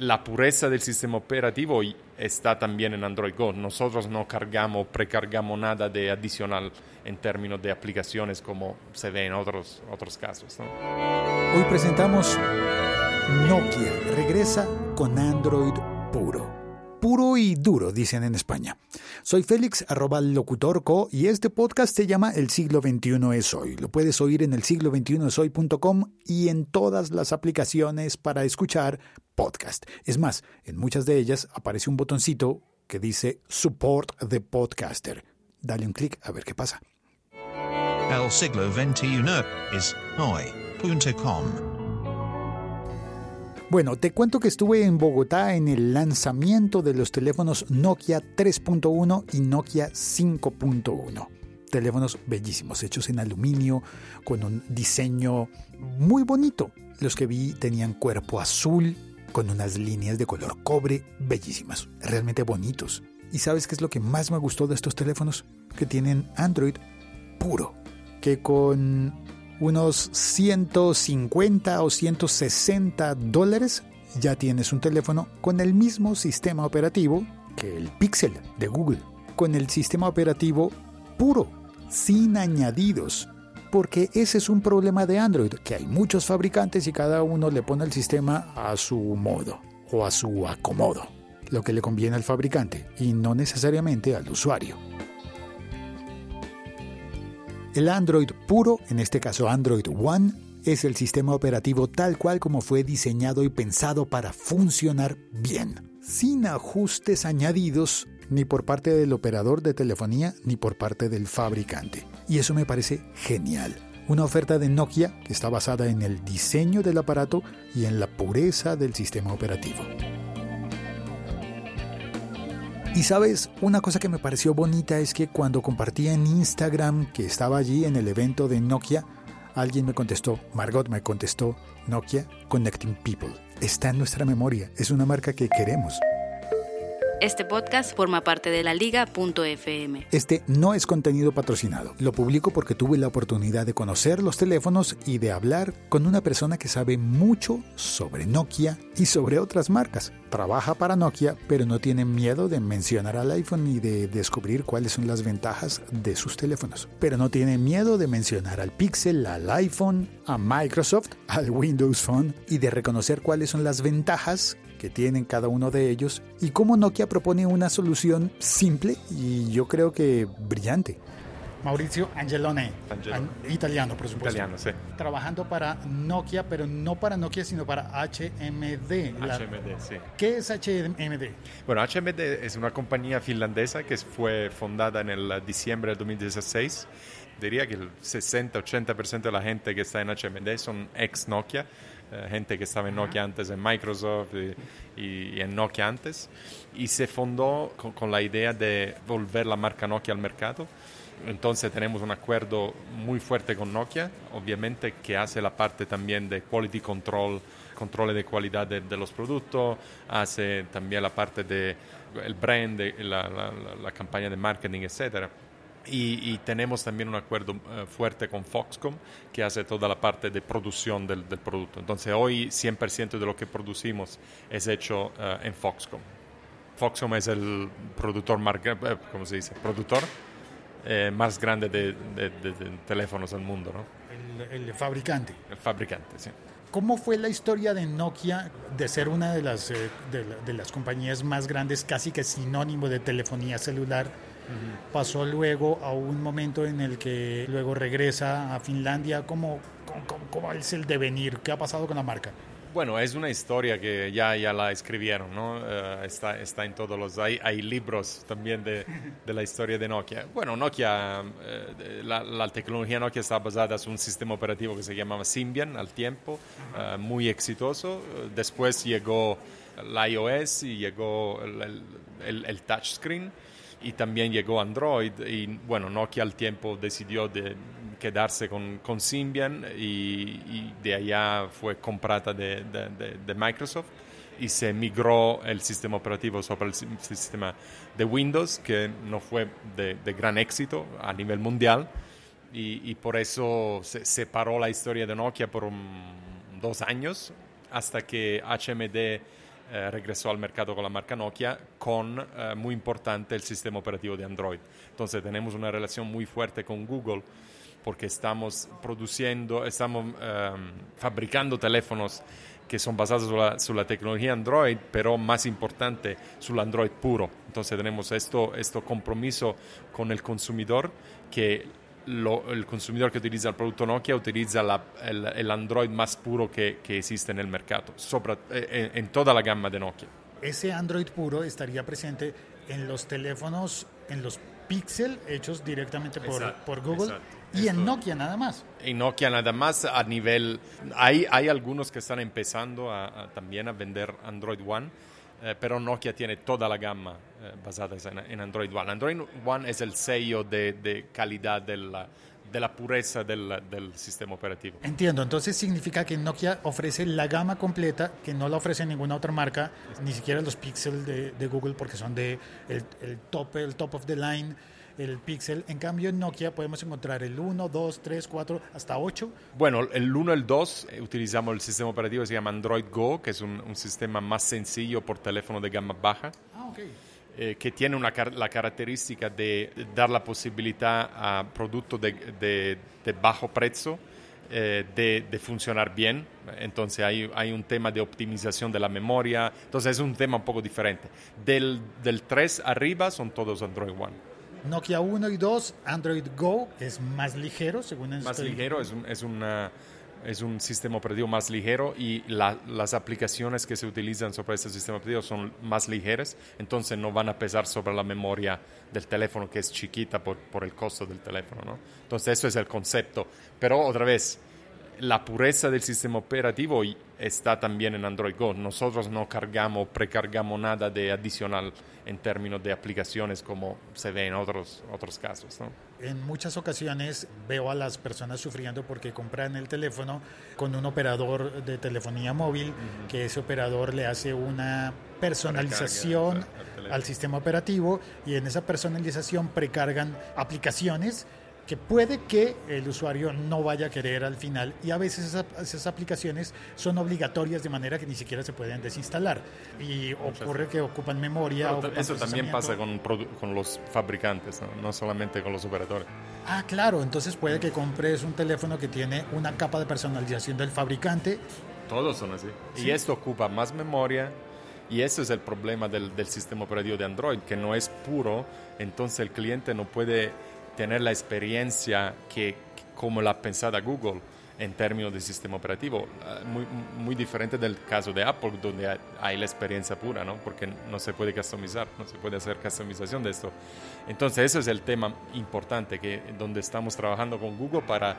la pureza del sistema operativo está también en Android Go. Nosotros no cargamos, precargamos nada de adicional en términos de aplicaciones como se ve en otros, otros casos. Hoy presentamos Nokia. Regresa con Android puro puro y duro, dicen en España. Soy Félix, arroba locutorco, y este podcast se llama El siglo XXI es hoy. Lo puedes oír en el siglo hoy.com y en todas las aplicaciones para escuchar podcast. Es más, en muchas de ellas aparece un botoncito que dice Support the Podcaster. Dale un clic a ver qué pasa. El siglo XXI es hoy.com. Bueno, te cuento que estuve en Bogotá en el lanzamiento de los teléfonos Nokia 3.1 y Nokia 5.1. Teléfonos bellísimos, hechos en aluminio, con un diseño muy bonito. Los que vi tenían cuerpo azul, con unas líneas de color cobre bellísimas, realmente bonitos. ¿Y sabes qué es lo que más me gustó de estos teléfonos? Que tienen Android puro, que con unos 150 o 160 dólares, ya tienes un teléfono con el mismo sistema operativo que el Pixel de Google, con el sistema operativo puro, sin añadidos. Porque ese es un problema de Android, que hay muchos fabricantes y cada uno le pone el sistema a su modo o a su acomodo, lo que le conviene al fabricante y no necesariamente al usuario. El Android puro, en este caso Android One, es el sistema operativo tal cual como fue diseñado y pensado para funcionar bien, sin ajustes añadidos ni por parte del operador de telefonía ni por parte del fabricante. Y eso me parece genial. Una oferta de Nokia que está basada en el diseño del aparato y en la pureza del sistema operativo. Y sabes, una cosa que me pareció bonita es que cuando compartí en Instagram que estaba allí en el evento de Nokia, alguien me contestó, Margot me contestó, Nokia Connecting People. Está en nuestra memoria, es una marca que queremos. Este podcast forma parte de la liga.fm. Este no es contenido patrocinado. Lo publico porque tuve la oportunidad de conocer los teléfonos y de hablar con una persona que sabe mucho sobre Nokia y sobre otras marcas. Trabaja para Nokia, pero no tiene miedo de mencionar al iPhone y de descubrir cuáles son las ventajas de sus teléfonos. Pero no tiene miedo de mencionar al Pixel, al iPhone, a Microsoft, al Windows Phone y de reconocer cuáles son las ventajas que tienen cada uno de ellos y cómo Nokia propone una solución simple y yo creo que brillante. Mauricio Angelone, italiano por supuesto. Italiano, sí. Trabajando para Nokia, pero no para Nokia, sino para HMD. HMD, sí. ¿Qué es HMD? Bueno, HMD es una compañía finlandesa que fue fundada en el diciembre del 2016. Diría que el 60-80% de la gente que está en HMD son ex Nokia gente que estaba en Nokia antes, en Microsoft y, en Nokia antes, y se fundó con, la idea de volver la marca Nokia al mercado. Entonces tenemos un acuerdo muy fuerte con Nokia, obviamente que hace la parte también de quality control, control de calidad de, los productos, hace también la parte de el brand, la, la, la campaña de marketing, etcétera y, tenemos también un acuerdo eh, fuerte con Foxcom que hace toda la parte de producción del, producto. Entonces hoy 100% de lo que producimos es hecho eh, en Foxcom. Foxcom es el productor, eh, ¿cómo se dice? Productor más grande de, teléfonos del mundo, ¿no? El, fabricante. El fabricante, sí. ¿Cómo fue la historia de Nokia de ser una de las, de las compañías más grandes, casi que sinónimo de telefonía celular? Pasó luego a un momento en el que luego regresa a Finlandia. ¿Cómo, cómo, es el devenir? ¿Qué ha pasado con la marca? Bueno, es una historia que ya, ya la escribieron, ¿no? Eh, está, está en todos los... Hay, hay libros también de, de, la historia de Nokia. Bueno, Nokia, eh, la, tecnología Nokia está basada en un sistema operativo que se llamaba Symbian al tiempo, eh, muy exitoso. Después llegó la iOS y llegó el, el, el touchscreen y también llegó Android y bueno, Nokia al tiempo decidió de quedarse con, con Symbian y, de allá fue comprada de, de, Microsoft y se migró el sistema operativo sobre el sistema de Windows que no fue de, gran éxito a nivel mundial. Y, y, por eso se separó la historia de Nokia por dos años hasta que HMD eh, regresó al mercado con la marca Nokia, con eh, muy importante el sistema operativo de Android. Entonces tenemos una relación muy fuerte con Google porque estamos produciendo, estamos em, fabricando teléfonos que son basados sulla, sulla, tecnología Android, pero más importante, sul Android puro. Entonces tenemos esto, esto compromiso con el consumidor, que lo, el consumidor que utiliza el producto Nokia utiliza la, el, el, Android más puro que, que existe en el mercado, eh, en toda la gama de Nokia. Ese Android puro estaría presente en los teléfonos, en los Pixel hechos directamente por, exacto, por Google. Exacto. Y en Nokia nada más. En Nokia nada más a nivel... Hay, hay algunos que están empezando a, a, también a vender Android One, eh, pero Nokia tiene toda la gama eh, basada en, en, Android One. Android One es el sello de, de calidad de la, de la pureza del, del, sistema operativo. Entiendo, entonces significa que Nokia ofrece la gama completa que no la ofrece ninguna otra marca, ni siquiera los Pixel de, de Google porque son de el, el top, el top of the line el Pixel. En cambio, en Nokia podemos encontrar el 1, 2, 3, 4, hasta 8. Bueno, el 1 y el 2 eh, utilizamos el sistema operativo que se llama Android Go, que es un, un sistema más sencillo por teléfono de gama baja. Ah, okay. Eh, que tiene una, la característica de dar la posibilidad a productos de, de, de bajo precio eh, de, de, funcionar bien. Entonces hay, hay, un tema de optimización de la memoria. Entonces es un tema un poco diferente. Del, del 3 arriba son todos Android One. Nokia 1 y 2, Android Go es más ligero, según Más estoy... ligero, es un, es, una, es un sistema operativo más ligero y la, las aplicaciones que se utilizan sobre este sistema operativo son más ligeras, entonces no van a pesar sobre la memoria del teléfono que es chiquita por, por el costo del teléfono. ¿no? Entonces eso es el concepto. Pero otra vez, la pureza del sistema operativo está también en Android Go. Nosotros no cargamos, precargamos nada de adicional en términos de aplicaciones como se ve en otros, otros casos. ¿no? En muchas ocasiones veo a las personas sufriendo porque compran el teléfono con un operador de telefonía móvil, uh -huh. que ese operador le hace una personalización al sistema operativo y en esa personalización precargan aplicaciones que puede que el usuario no vaya a querer al final y a veces esas, esas, aplicaciones son obligatorias de manera que ni siquiera se pueden desinstalar y ocurre que ocupan memoria. Ocupan eso también pasa con, con los fabricantes, ¿no? no solamente con los operadores. Ah, claro, entonces puede que compres un teléfono que tiene una capa de personalización del fabricante. Todos son así. ¿Sí? Y esto ocupa más memoria, y ese es el problema del, del, sistema operativo de Android, que no es puro, entonces el cliente no puede tener la experiencia que, como la pensada Google en términos de sistema operativo, muy, muy diferente del caso de Apple, donde hay la experiencia pura, ¿no? porque no se puede customizar, no se puede hacer customización de esto. Entonces, ese es el tema importante, que, donde estamos trabajando con Google para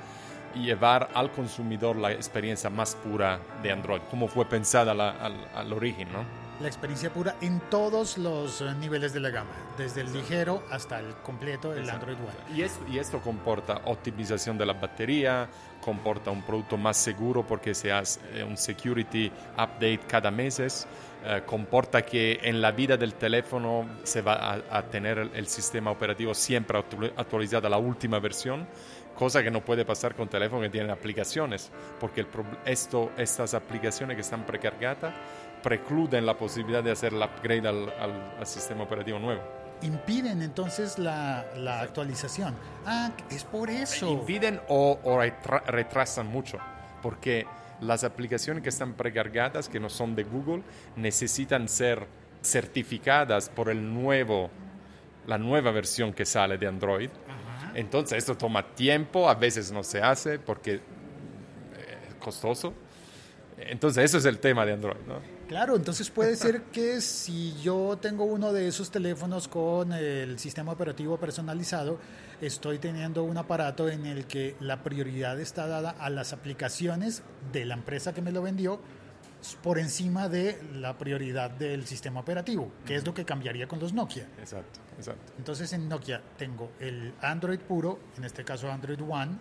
llevar al consumidor la experiencia más pura de Android, como fue pensada la, al, al origen, ¿no? la experiencia pura en todos los niveles de la gama, desde el ligero hasta el completo, el Exacto. Android One. Y esto, y esto comporta optimización de la batería, comporta un producto más seguro porque se hace un security update cada mes, eh, comporta que en la vida del teléfono se va a, a tener el, el, sistema operativo siempre actualizado a la última versión, cosa que no puede pasar con teléfonos que tienen aplicaciones, porque el, esto, estas aplicaciones que están precargadas precluden la posibilidad de hacer el upgrade al, al, al sistema operativo nuevo. Impiden entonces la, la, actualización. Ah, es por eso. Impiden o, o retrasan mucho, porque las aplicaciones que están precargadas, que no son de Google, necesitan ser certificadas por el nuevo, la nueva versión que sale de Android. Entonces esto toma tiempo, a veces no se hace porque es costoso. Entonces eso es el tema de Android, ¿no? Claro, entonces puede ser que si yo tengo uno de esos teléfonos con el sistema operativo personalizado, estoy teniendo un aparato en el que la prioridad está dada a las aplicaciones de la empresa que me lo vendió por encima de la prioridad del sistema operativo, que es lo que cambiaría con los Nokia. Exacto, exacto. Entonces en Nokia tengo el Android puro, en este caso Android One.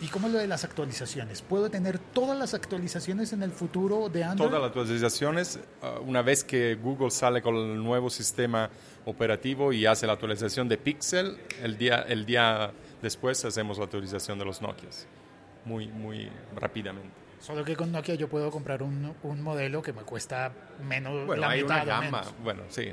¿Y cómo es lo de las actualizaciones? ¿Puedo tener todas las actualizaciones en el futuro de Android? Todas las actualizaciones, uh, una vez que Google sale con el nuevo sistema operativo y hace la actualización de Pixel, el día, el día después hacemos la actualización de los Nokia. Muy, muy rápidamente. Solo que con Nokia yo puedo comprar un, un modelo que me cuesta menos Bueno, la hay mitad una gama, menos. bueno, sí,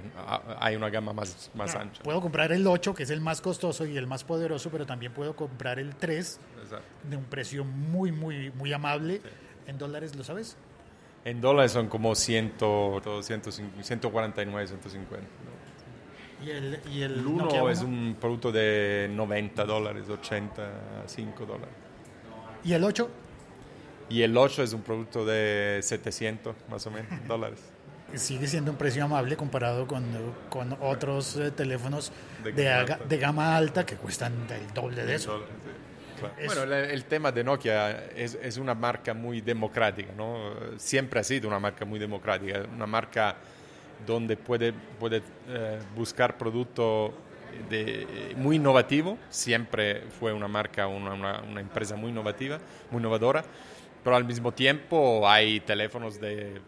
hay una gama más, más Claro, ancha. Puedo comprar el 8, que es el más costoso y el más poderoso, pero también puedo comprar el 3 Exacto. de un precio muy, muy, muy amable. En dólares, ¿lo sabes? En dólares son como 100, 150, 149, 150. ¿no? Y el, y el, El uno Nokia es uno. un producto de 90 dólares, 85 dólares. ¿Y el 8? Y el 8 es un producto de 700 más o menos dólares. Sigue siendo un precio amable comparado con, con otros eh, teléfonos De de, gama aga- alta. de gama alta que cuestan el doble de eso. Dólares, sí, claro. Es- Bueno, el, el tema de Nokia es, es una marca muy democrática, ¿no? Siempre ha sido una marca muy democrática, una marca donde puede, puede eh, buscar producto de, muy innovativo, siempre fue una marca, una, una- una empresa muy innovativa, muy innovadora, pero al mismo tiempo hay teléfonos de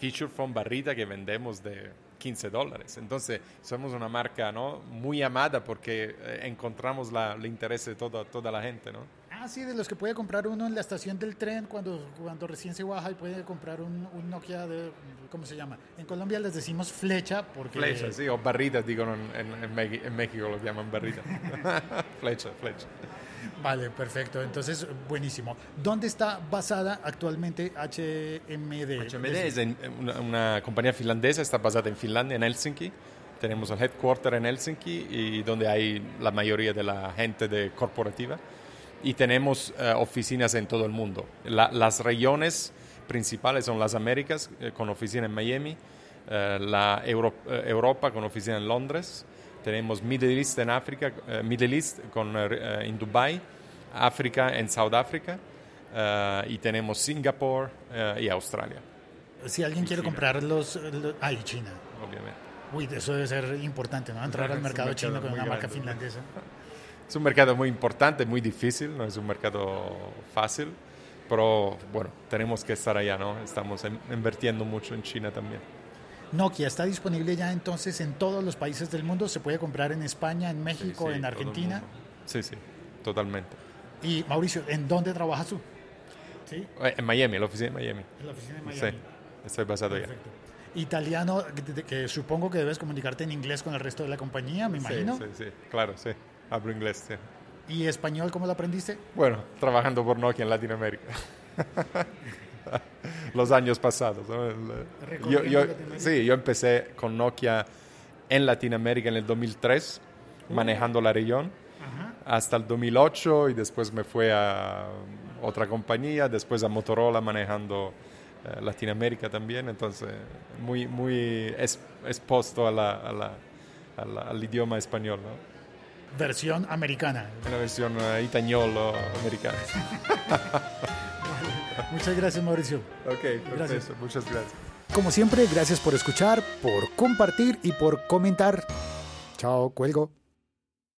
feature phone barrita que vendemos de 15 dólares. Entonces, somos una marca ¿no? muy amada porque eh, encontramos la, el interés de toda, toda la gente. ¿no? Ah, sí, de los que puede comprar uno en la estación del tren cuando, cuando recién se baja y puede comprar un, un Nokia de, ¿cómo se llama? En Colombia les decimos flecha porque... Flecha, sí, o barritas, digo, en, en- en Mex- en México lo llaman barrita. flecha, flecha. Vale, perfecto. Entonces, buenísimo. ¿Dónde está basada actualmente HMD? HMD es en- una, una compañía finlandesa, está basada en Finlandia, en Helsinki. Tenemos el headquarter en Helsinki y donde hay la mayoría de la gente de corporativa. Y tenemos eh, oficinas en todo el mundo. La- las regiones principales son las Américas, eh, con oficina en Miami, eh, la Euro- eh, Europa con oficina en Londres, tenemos Middle East en África, eh, Middle East con, en Dubai, África en South Africa, eh, y tenemos Singapur y Australia, Si alguien quiere China. comprar los... los- ah, y China. obviamente. Uy, eso debe ser importante, ¿no? Entrar al mercado mercado chino con una marca grande. finlandesa. Es un mercado muy importante, muy difícil, no es un mercado fácil, pero bueno, tenemos que estar allá, ¿no? Estamos in- invirtiendo mucho en China también. Nokia está disponible ya entonces en todos los países del mundo. Se puede comprar en España, en México, Sí, sí, en Argentina. Sí, sí, totalmente. Y Mauricio, ¿en dónde trabajas tú? ¿Sí? Eh, En Miami, la oficina de Miami. En la oficina de Sí, Miami. estoy basado allá. Italiano, que, que supongo que debes comunicarte en inglés con el resto de la compañía, me imagino. Sí, sí, sí, claro, sí. Hablo inglés, sí. ¿Y español cómo lo aprendiste? Bueno, trabajando por Nokia en Latinoamérica. Los años pasados. ¿no? Yo, yo- sí, yo empecé con Nokia en Latinoamérica en el 2003, manejando la región, Ajá. hasta el 2008 y después me fui a otra compañía, después a Motorola manejando eh, Latinoamérica también, entonces muy, muy es- expuesto a la- a la- a la- al idioma español. ¿no? Versión americana. Una versión itañolo americana. Muchas gracias, Mauricio. Ok, perfecto. Gracias. Muchas gracias. Como siempre, gracias por escuchar, por compartir y por comentar. Chao, cuelgo.